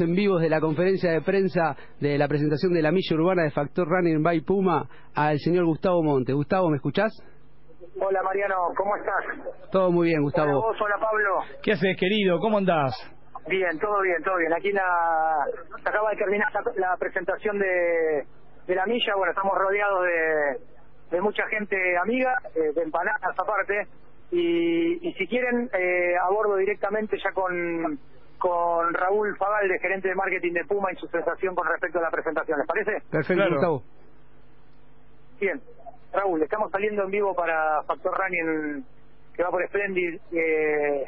en vivos de la conferencia de prensa de la presentación de la milla urbana de Factor Running by Puma al señor Gustavo Monte. Gustavo, ¿me escuchás? Hola Mariano, ¿cómo estás? Todo muy bien, Gustavo. Hola, vos, hola Pablo. ¿Qué haces, querido? ¿Cómo andás? Bien, todo bien, todo bien. Aquí la, se acaba de terminar la, la presentación de, de la milla. Bueno, estamos rodeados de, de mucha gente amiga, eh, de empanadas aparte. Y, y si quieren, eh, abordo directamente ya con, con Raúl Fagal, de gerente de marketing de Puma, y su sensación con respecto a la presentación. ¿Les parece? Perfecto, Claro. Gustavo. Bien. Raúl, estamos saliendo en vivo para Factor Running, que va por Splendid. Eh,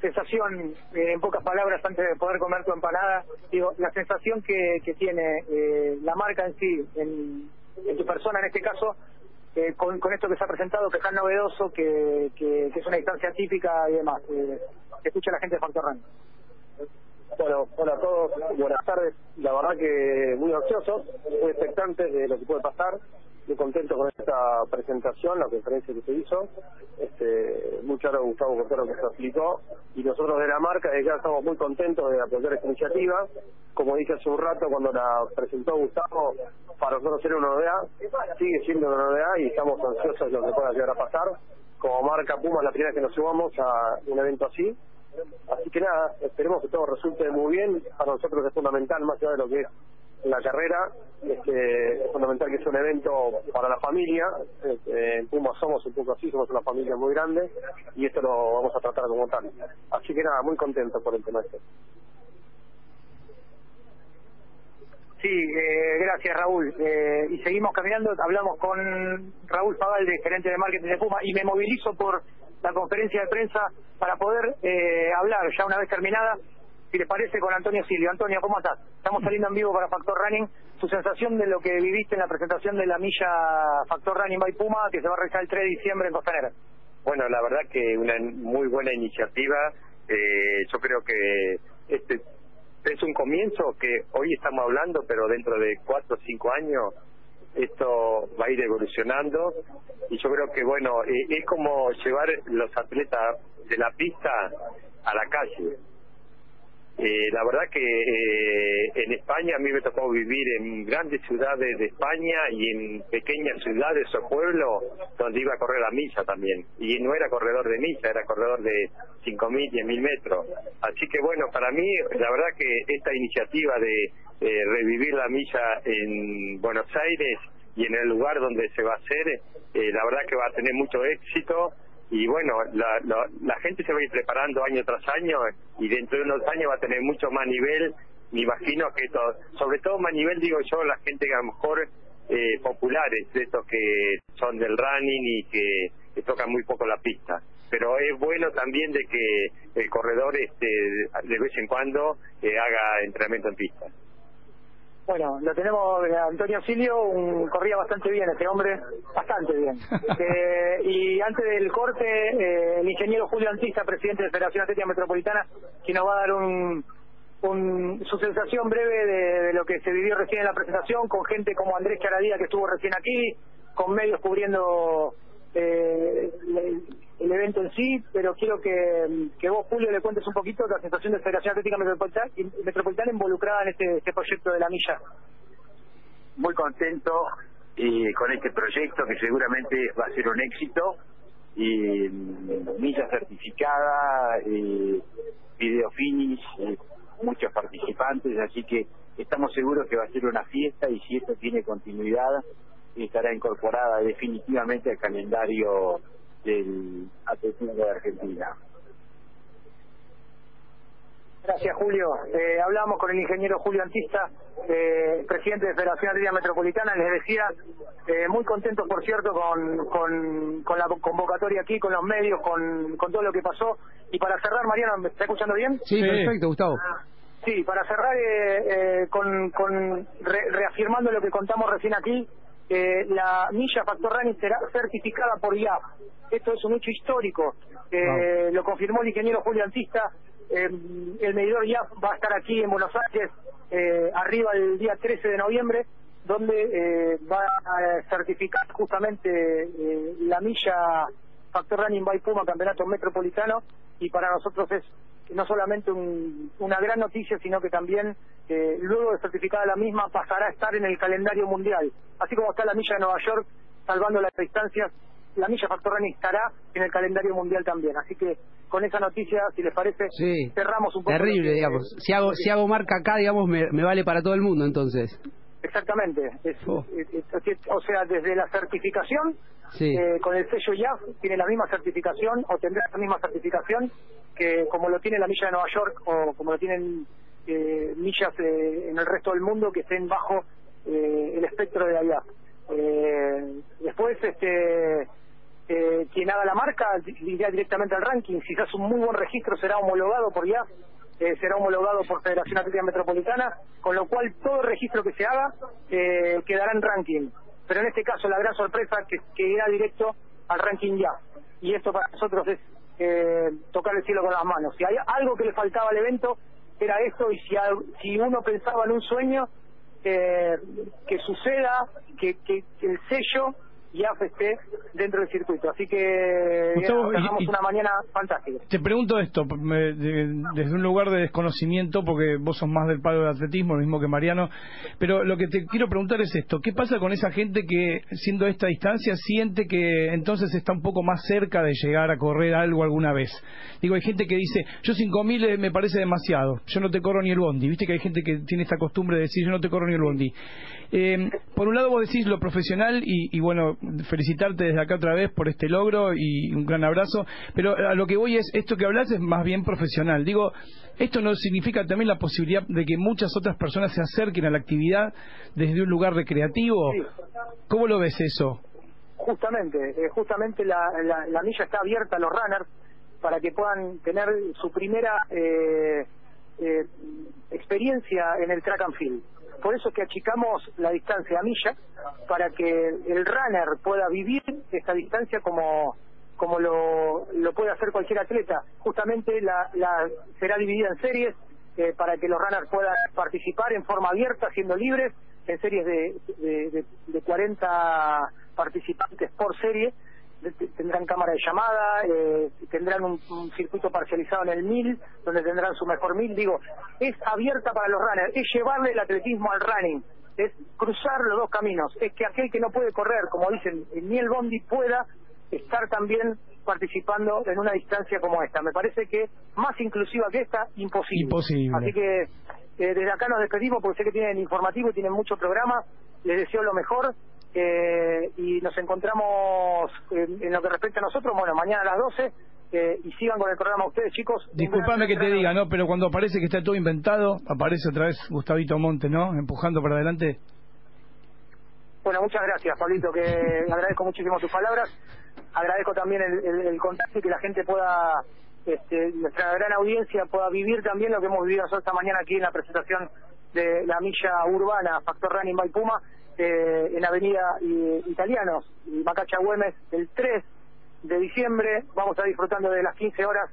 sensación, eh, en pocas palabras, antes de poder comer tu empanada, digo, la sensación que, que tiene eh, la marca en sí, en, en tu persona en este caso, eh, con, con esto que se ha presentado, que es tan novedoso, que, que, que es una instancia típica y demás. Eh, que escucha la gente de Factor Running. Bueno, hola a todos, buenas tardes. La verdad que muy ansiosos, muy expectantes de lo que puede pasar. Muy contento con esta presentación, la conferencia que se hizo. Este, muy claro Gustavo Cortero que se explicó. Y nosotros de la marca, de ya estamos muy contentos de apoyar esta iniciativa. Como dije hace un rato cuando la presentó Gustavo, para nosotros era una novedad, sigue siendo una novedad y estamos ansiosos de lo que pueda llegar a pasar. Como marca Puma es la primera vez que nos sumamos a un evento así Así que nada, esperemos que todo resulte muy bien. Para nosotros es fundamental, más allá de lo que es la carrera, este, es fundamental que sea un evento para la familia. Este, en Puma somos un poco así, somos una familia muy grande y esto lo vamos a tratar como tal. Así que nada, muy contento por el tema este. Sí, eh, gracias Raúl. Eh, y seguimos caminando, hablamos con Raúl Fagal, de gerente de marketing de Puma, y me movilizo por la conferencia de prensa para poder eh, hablar ya una vez terminada, si les parece, con Antonio Silvio. Antonio, ¿cómo estás? Estamos saliendo en vivo para Factor Running. Tu sensación de lo que viviste en la presentación de la milla Factor Running by Puma, que se va a realizar el 3 de diciembre en Costanera. Bueno, la verdad que una muy buena iniciativa. Eh, yo creo que este es un comienzo que hoy estamos hablando, pero dentro de cuatro o cinco años esto va a ir evolucionando y yo creo que bueno eh, es como llevar los atletas de la pista a la calle. Eh, la verdad que eh, en España a mí me tocó vivir en grandes ciudades de España y en pequeñas ciudades o pueblos donde iba a correr la milla también. Y no era corredor de milla, era corredor de 5.000, 10.000 metros. Así que bueno, para mí la verdad que esta iniciativa de eh, revivir la milla en Buenos Aires y en el lugar donde se va a hacer, eh, la verdad que va a tener mucho éxito y bueno, la, la, la gente se va a ir preparando año tras año y dentro de unos años va a tener mucho más nivel, me imagino que sobre todo más nivel digo yo, la gente que a lo mejor eh, populares, de estos que son del running y que, que tocan muy poco la pista. Pero es bueno también de que el corredor este de vez en cuando eh, haga entrenamiento en pista. Bueno, lo tenemos eh, Antonio Silio, un, corría bastante bien este hombre, bastante bien. Eh, y antes del corte, eh, el ingeniero Julio Antista, presidente de Federación Atlética Metropolitana, que nos va a dar un, un- su sensación breve de, de lo que se vivió recién en la presentación, con gente como Andrés Charadía, que estuvo recién aquí, con medios cubriendo eh, el, evento en sí, pero quiero que, que vos, Julio, le cuentes un poquito la sensación de Federación Atlética Metropolitana, Metropolitana involucrada en este, este proyecto de la milla. muy contento eh, con este proyecto que seguramente va a ser un éxito y mm, milla certificada, eh, video finish, eh, muchos participantes, así que estamos seguros que va a ser una fiesta y si esto tiene continuidad estará incorporada definitivamente al calendario del de Argentina. Gracias, Julio. Eh, hablamos con el ingeniero Julio Antista, eh, presidente de Federación Atlética Metropolitana. Les decía, eh, muy contentos, por cierto, con, con, con la convocatoria aquí, con los medios, con, con todo lo que pasó. Y para cerrar, Mariano, ¿me está escuchando bien? Sí, Sí. perfecto, Gustavo. Sí, para cerrar, eh, eh, con, con re- reafirmando lo que contamos recién aquí, eh, la milla Factor Running será certificada por IAP. Esto es un hecho histórico. Eh, Lo confirmó el ingeniero Julio Antista. Eh, el medidor IAP va a estar aquí en Buenos Aires, eh, arriba el día 13 de noviembre, donde eh, va a certificar justamente eh, la milla Factor Running by Puma Campeonato Metropolitano y para nosotros es no solamente un- una gran noticia, sino que también, eh, luego de certificada la misma, pasará a estar en el calendario mundial. Así como está la milla de Nueva York salvando las distancias, la milla Factor Running estará en el calendario mundial también. Así que con esa noticia, si les parece, Sí. cerramos un poco. Terrible, digamos. Si hago, si hago marca acá, digamos, me, me vale para todo el mundo, entonces. Exactamente. Es- Oh. es- es- es- o sea, desde la certificación, Sí. eh, con el sello YAF, tiene la misma certificación o tendrá la misma certificación que como lo tiene la milla de Nueva York o como lo tienen eh, millas eh, en el resto del mundo que estén bajo eh, el espectro de allá. Eh, después, este eh, quien haga la marca irá directamente al ranking. Si se hace un muy buen registro, será homologado por IAF, eh, será homologado por Federación Atlética Metropolitana, con lo cual todo registro que se haga eh, quedará en ranking. Pero en este caso, la gran sorpresa que, que irá directo al ranking ya. Y esto para nosotros es eh, tocar el cielo con las manos. Si hay algo que le faltaba al evento, era esto, y si, al- si uno pensaba en un sueño, eh, que suceda, que, que, que el sello IAF esté dentro del circuito. Así que Gustavo, y- y- una mañana fantástica. Te pregunto esto me- de- desde un lugar de desconocimiento, porque vos sos más del palo del atletismo, lo mismo que Mariano, pero lo que te quiero preguntar es esto, ¿qué pasa con esa gente que, siendo esta distancia, siente que entonces está un poco más cerca de llegar a correr algo alguna vez? Digo, hay gente que dice, yo 5.000 eh, me parece demasiado, yo no te corro ni el bondi, viste que hay gente que tiene esta costumbre de decir, yo no te corro ni el bondi. Eh, por un lado vos decís lo profesional y, y bueno, felicitarte desde acá otra vez por este logro y un gran abrazo, pero a lo que voy es, esto que hablas es más bien profesional. Digo, esto no significa también la posibilidad de que muchas otras personas se acerquen a la actividad desde un lugar recreativo. Sí. ¿Cómo lo ves eso? Justamente, eh, justamente la, la, la milla está abierta a los runners para que puedan tener su primera eh, eh, experiencia en el track and field. Por eso es que achicamos la distancia a milla para que el runner pueda vivir esta distancia como como lo, lo puede hacer cualquier atleta. Justamente la, la será dividida en series eh, para que los runners puedan participar en forma abierta, siendo libres, en series de, de, de, de 40 participantes por serie. Tendrán cámara de llamada, eh, tendrán un, un circuito parcializado en el 1000, donde tendrán su mejor 1000. Digo, es abierta para los runners, es llevarle el atletismo al running, es cruzar los dos caminos, es que aquel que no puede correr, como dicen, ni el bondi pueda estar también participando en una distancia como esta. Me parece que más inclusiva que esta, imposible. Imposible. Así que eh, desde acá nos despedimos porque sé que tienen informativo y tienen mucho programa. Les deseo lo mejor eh, y nos encontramos en, en lo que respecta a nosotros, bueno, mañana a las 12 eh, y sigan con el programa ustedes, chicos. Disculpame que te diga, ¿no? Pero cuando aparece que está todo inventado, aparece otra vez Gustavito Monte, ¿no? Empujando para adelante. Bueno, muchas gracias, Pablito, que agradezco muchísimo tus palabras. Agradezco también el, el- el contacto y que la gente pueda, este, nuestra gran audiencia pueda vivir también lo que hemos vivido nosotros esta mañana aquí en la presentación de la milla urbana Factor Running by Puma eh, en Avenida eh, Italianos y Macacha Güemes el 3 de diciembre. Vamos a estar disfrutando de las 15 horas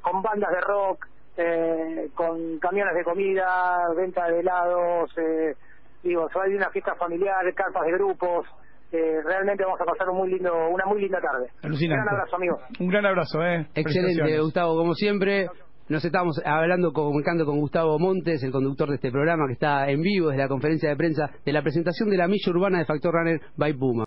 con bandas de rock, eh, con camiones de comida, venta de helados, eh, digo, se va a ir una fiesta familiar, carpas de grupos. eh, realmente vamos a pasar un muy lindo, una muy linda tarde. Alucinante. Un gran abrazo, amigos. Un gran abrazo, ¿eh? Excelente. Gustavo, como siempre. Nos estamos hablando, comunicando con Gustavo Montes, el conductor de este programa, que está en vivo desde la conferencia de prensa de la presentación de la milla urbana de Factor Runner by Puma.